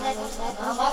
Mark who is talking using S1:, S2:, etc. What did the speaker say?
S1: Let's go.